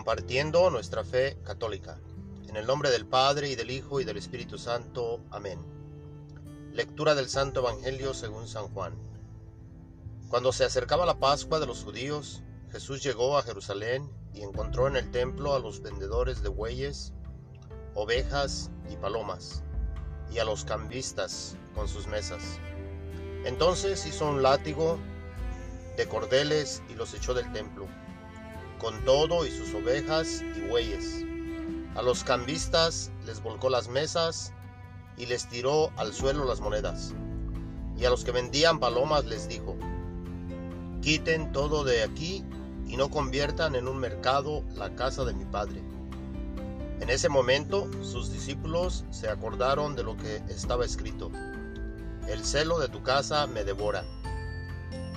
compartiendo nuestra fe católica. En el nombre del Padre y del Hijo y del Espíritu Santo. Amén. Lectura del Santo Evangelio según San Juan. Cuando se acercaba la Pascua de los judíos, Jesús llegó a Jerusalén y encontró en el templo a los vendedores de bueyes, ovejas y palomas, y a los cambistas con sus mesas. Entonces hizo un látigo de cordeles y los echó del templo con todo y sus ovejas y bueyes. A los cambistas les volcó las mesas y les tiró al suelo las monedas. Y a los que vendían palomas les dijo, quiten todo de aquí y no conviertan en un mercado la casa de mi padre. En ese momento sus discípulos se acordaron de lo que estaba escrito, el celo de tu casa me devora.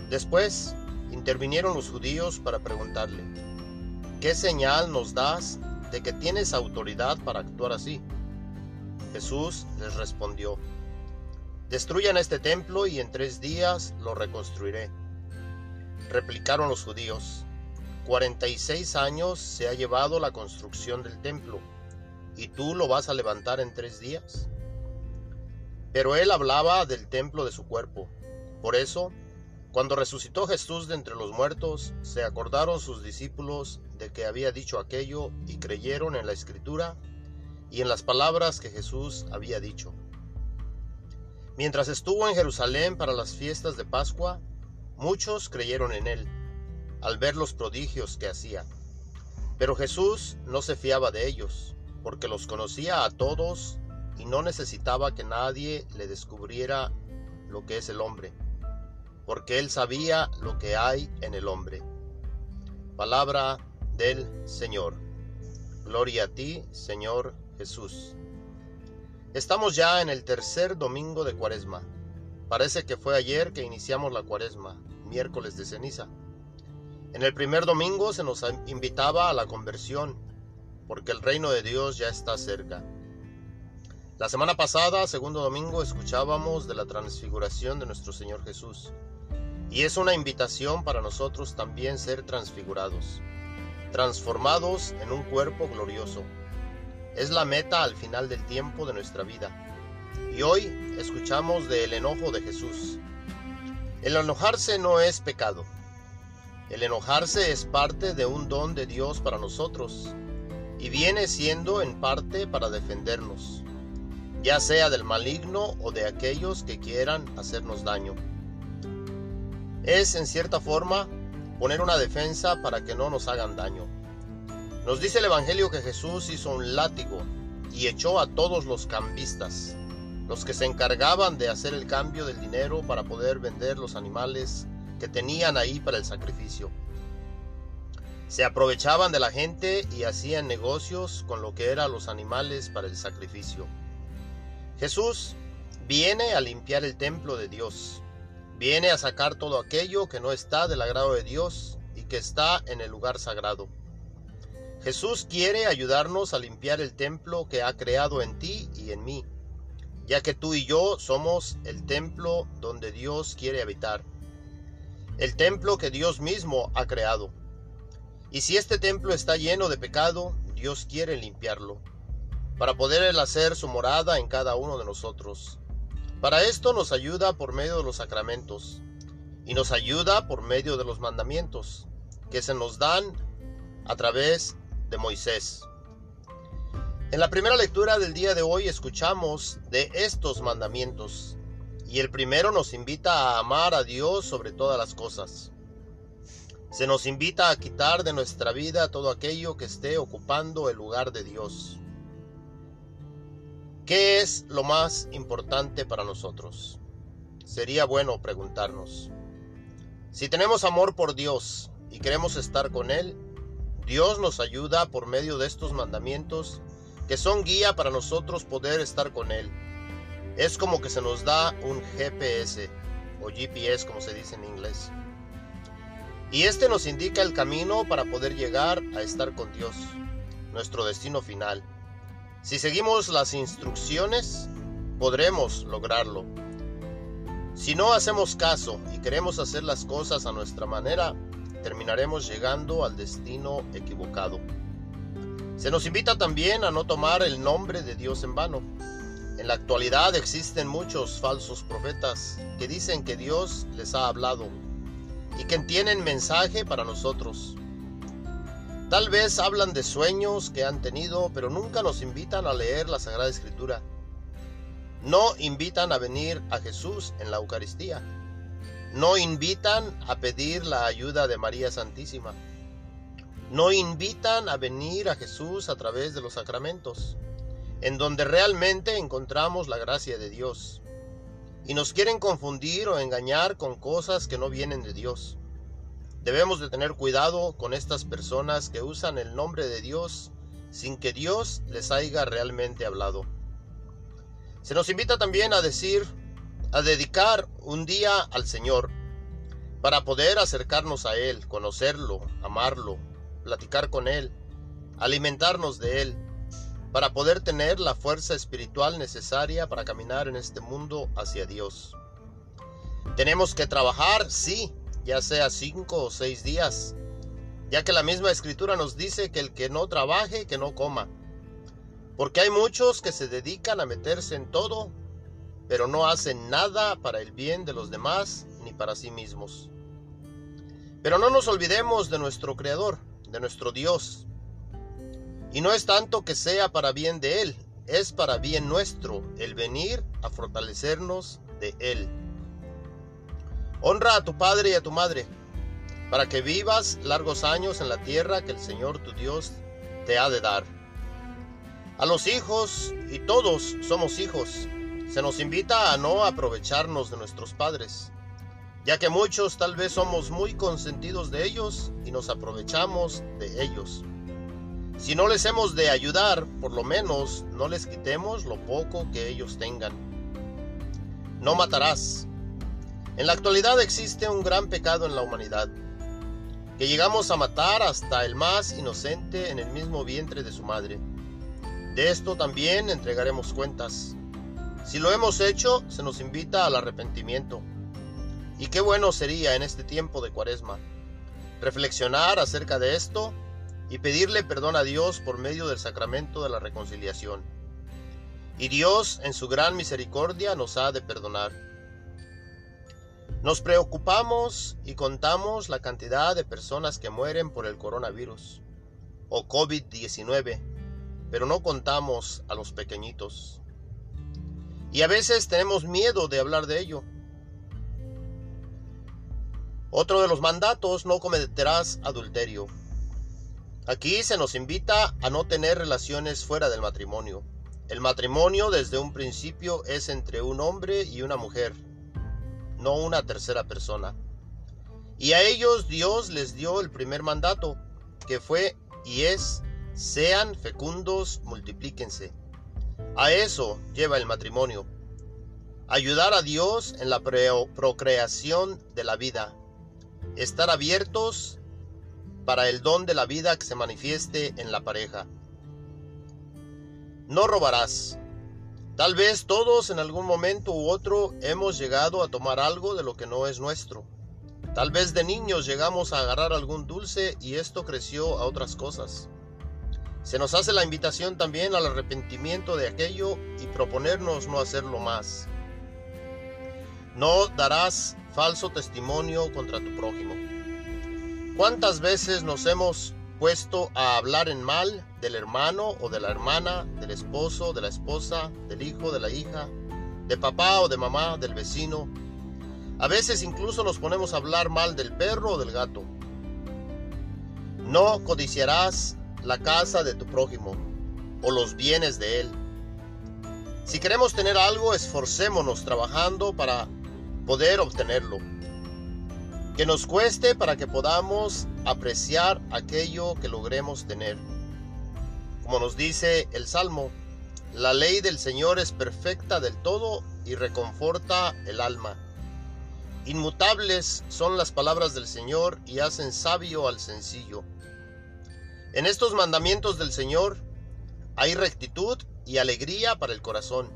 Después intervinieron los judíos para preguntarle, ¿Qué señal nos das de que tienes autoridad para actuar así? Jesús les respondió, Destruyan este templo y en tres días lo reconstruiré. Replicaron los judíos, 46 años se ha llevado la construcción del templo, ¿y tú lo vas a levantar en tres días? Pero él hablaba del templo de su cuerpo. Por eso cuando resucitó Jesús de entre los muertos, se acordaron sus discípulos que había dicho aquello y creyeron en la escritura y en las palabras que Jesús había dicho. Mientras estuvo en Jerusalén para las fiestas de Pascua, muchos creyeron en él, al ver los prodigios que hacía. Pero Jesús no se fiaba de ellos, porque los conocía a todos y no necesitaba que nadie le descubriera lo que es el hombre porque él sabía lo que hay en el hombre. Palabra del Señor. Gloria a ti, Señor Jesús. Estamos ya en el tercer domingo de Cuaresma. Parece que fue ayer que iniciamos la Cuaresma, miércoles de ceniza. En el primer domingo se nos invitaba a la conversión, porque el reino de Dios ya está cerca. La semana pasada, segundo domingo, escuchábamos de la transfiguración de nuestro Señor Jesús. Y es una invitación para nosotros también ser transfigurados, transformados en un cuerpo glorioso. Es la meta al final del tiempo de nuestra vida. Y hoy escuchamos del enojo de Jesús. El enojarse no es pecado. El enojarse es parte de un don de Dios para nosotros y viene siendo en parte para defendernos, ya sea del maligno o de aquellos que quieran hacernos daño es en cierta forma poner una defensa para que no nos hagan daño. Nos dice el Evangelio que Jesús hizo un látigo y echó a todos los cambistas, los que se encargaban de hacer el cambio del dinero para poder vender los animales que tenían ahí para el sacrificio. Se aprovechaban de la gente y hacían negocios con lo que eran los animales para el sacrificio. Jesús viene a limpiar el templo de Dios, Viene a sacar todo aquello que no está del agrado de Dios y que está en el lugar sagrado. Jesús quiere ayudarnos a limpiar el templo que ha creado en ti y en mí, ya que tú y yo somos el templo donde Dios quiere habitar, el templo que Dios mismo ha creado. Y si este templo está lleno de pecado, Dios quiere limpiarlo, para poder hacer su morada en cada uno de nosotros. Para esto nos ayuda por medio de los sacramentos y nos ayuda por medio de los mandamientos que se nos dan a través de Moisés. En la primera lectura del día de hoy escuchamos de estos mandamientos y el primero nos invita a amar a Dios sobre todas las cosas. Se nos invita a quitar de nuestra vida todo aquello que esté ocupando el lugar de Dios. ¿Qué es lo más importante para nosotros? Sería bueno preguntarnos. Si tenemos amor por Dios y queremos estar con Él, Dios nos ayuda por medio de estos mandamientos que son guía para nosotros poder estar con Él. Es como que se nos da un GPS o GPS como se dice en inglés. Y este nos indica el camino para poder llegar a estar con Dios, nuestro destino final. Si seguimos las instrucciones, podremos lograrlo. Si no hacemos caso y queremos hacer las cosas a nuestra manera, terminaremos llegando al destino equivocado. Se nos invita también a no tomar el nombre de Dios en vano. En la actualidad existen muchos falsos profetas que dicen que Dios les ha hablado y que tienen mensaje para nosotros. Tal vez hablan de sueños que han tenido, pero nunca nos invitan a leer la Sagrada Escritura. No invitan a venir a Jesús en la Eucaristía. No invitan a pedir la ayuda de María Santísima. No invitan a venir a Jesús a través de los sacramentos, en donde realmente encontramos la gracia de Dios. Y nos quieren confundir o engañar con cosas que no vienen de Dios. Debemos de tener cuidado con estas personas que usan el nombre de Dios sin que Dios les haya realmente hablado. Se nos invita también a decir, a dedicar un día al Señor para poder acercarnos a Él, conocerlo, amarlo, platicar con Él, alimentarnos de Él, para poder tener la fuerza espiritual necesaria para caminar en este mundo hacia Dios. Tenemos que trabajar, sí, ya sea cinco o seis días, ya que la misma escritura nos dice que el que no trabaje, que no coma. Porque hay muchos que se dedican a meterse en todo, pero no hacen nada para el bien de los demás ni para sí mismos. Pero no nos olvidemos de nuestro Creador, de nuestro Dios. Y no es tanto que sea para bien de Él, es para bien nuestro el venir a fortalecernos de Él. Honra a tu padre y a tu madre, para que vivas largos años en la tierra que el Señor tu Dios te ha de dar. A los hijos, y todos somos hijos, se nos invita a no aprovecharnos de nuestros padres, ya que muchos tal vez somos muy consentidos de ellos y nos aprovechamos de ellos. Si no les hemos de ayudar, por lo menos no les quitemos lo poco que ellos tengan. No matarás. En la actualidad existe un gran pecado en la humanidad, que llegamos a matar hasta el más inocente en el mismo vientre de su madre. De esto también entregaremos cuentas. Si lo hemos hecho, se nos invita al arrepentimiento. Y qué bueno sería en este tiempo de cuaresma reflexionar acerca de esto y pedirle perdón a Dios por medio del sacramento de la reconciliación. Y Dios en su gran misericordia nos ha de perdonar. Nos preocupamos y contamos la cantidad de personas que mueren por el coronavirus o COVID-19, pero no contamos a los pequeñitos. Y a veces tenemos miedo de hablar de ello. Otro de los mandatos, no cometerás adulterio. Aquí se nos invita a no tener relaciones fuera del matrimonio. El matrimonio desde un principio es entre un hombre y una mujer no una tercera persona. Y a ellos Dios les dio el primer mandato, que fue y es, sean fecundos, multiplíquense. A eso lleva el matrimonio. Ayudar a Dios en la procreación de la vida. Estar abiertos para el don de la vida que se manifieste en la pareja. No robarás. Tal vez todos en algún momento u otro hemos llegado a tomar algo de lo que no es nuestro. Tal vez de niños llegamos a agarrar algún dulce y esto creció a otras cosas. Se nos hace la invitación también al arrepentimiento de aquello y proponernos no hacerlo más. No darás falso testimonio contra tu prójimo. ¿Cuántas veces nos hemos a hablar en mal del hermano o de la hermana, del esposo, de la esposa, del hijo, de la hija, de papá o de mamá, del vecino. A veces incluso nos ponemos a hablar mal del perro o del gato. No codiciarás la casa de tu prójimo o los bienes de él. Si queremos tener algo, esforcémonos trabajando para poder obtenerlo que nos cueste para que podamos apreciar aquello que logremos tener. Como nos dice el Salmo, la ley del Señor es perfecta del todo y reconforta el alma. Inmutables son las palabras del Señor y hacen sabio al sencillo. En estos mandamientos del Señor hay rectitud y alegría para el corazón.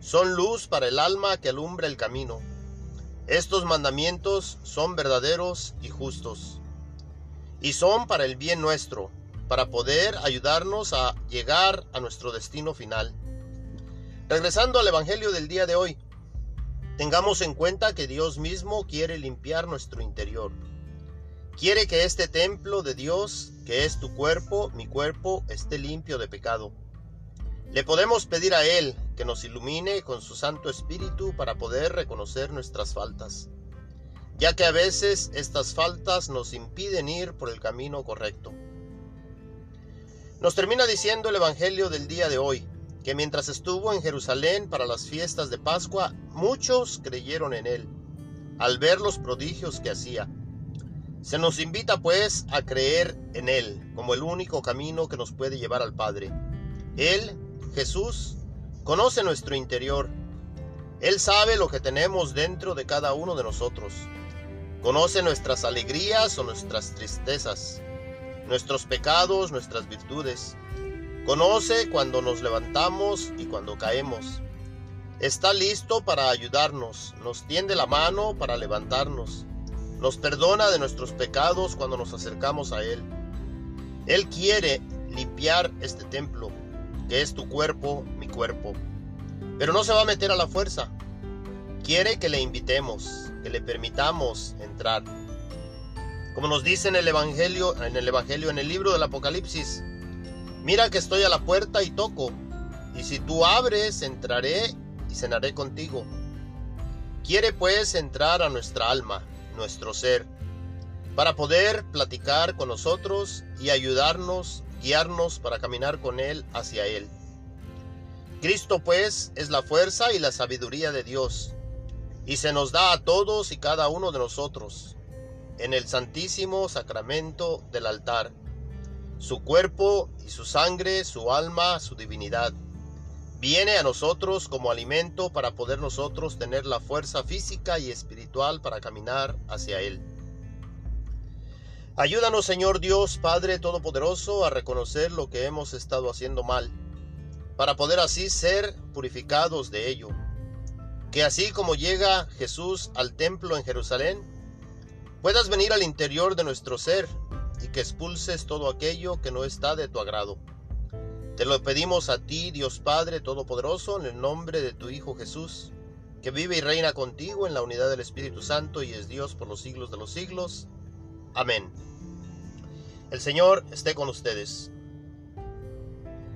Son luz para el alma que alumbra el camino. Estos mandamientos son verdaderos y justos, y son para el bien nuestro, para poder ayudarnos a llegar a nuestro destino final. Regresando al Evangelio del día de hoy, tengamos en cuenta que Dios mismo quiere limpiar nuestro interior. Quiere que este templo de Dios, que es tu cuerpo, mi cuerpo, esté limpio de pecado. Le podemos pedir a Él que nos ilumine con su Santo Espíritu para poder reconocer nuestras faltas, ya que a veces estas faltas nos impiden ir por el camino correcto. Nos termina diciendo el Evangelio del día de hoy, que mientras estuvo en Jerusalén para las fiestas de Pascua, muchos creyeron en él, al ver los prodigios que hacía. Se nos invita pues a creer en Él como el único camino que nos puede llevar al Padre. Él, Jesús, conoce nuestro interior. Él sabe lo que tenemos dentro de cada uno de nosotros. Conoce nuestras alegrías o nuestras tristezas, nuestros pecados, nuestras virtudes. Conoce cuando nos levantamos y cuando caemos. Está listo para ayudarnos, nos tiende la mano para levantarnos, nos perdona de nuestros pecados cuando nos acercamos a Él. Él quiere limpiar este templo, que es tu cuerpo, mi cuerpo. Pero no se va a meter a la fuerza. Quiere que le invitemos, que le permitamos entrar. Como nos dice en el Evangelio, en el Evangelio, en el libro del Apocalipsis, Mira que estoy a la puerta y toco, y si tú abres, entraré y cenaré contigo. Quiere pues entrar a nuestra alma, nuestro ser, para poder platicar con nosotros y ayudarnos, guiarnos para caminar con Él hacia Él. Cristo pues es la fuerza y la sabiduría de Dios, y se nos da a todos y cada uno de nosotros, en el santísimo sacramento del altar su cuerpo y su sangre, su alma, su divinidad. Viene a nosotros como alimento para poder nosotros tener la fuerza física y espiritual para caminar hacia Él. Ayúdanos, Señor Dios, Padre Todopoderoso, a reconocer lo que hemos estado haciendo mal, para poder así ser purificados de ello. Que así como llega Jesús al templo en Jerusalén, puedas venir al interior de nuestro ser y que expulses todo aquello que no está de tu agrado. Te lo pedimos a ti, Dios Padre Todopoderoso, en el nombre de tu Hijo Jesús, que vive y reina contigo en la unidad del Espíritu Santo y es Dios por los siglos de los siglos. Amén. El Señor esté con ustedes.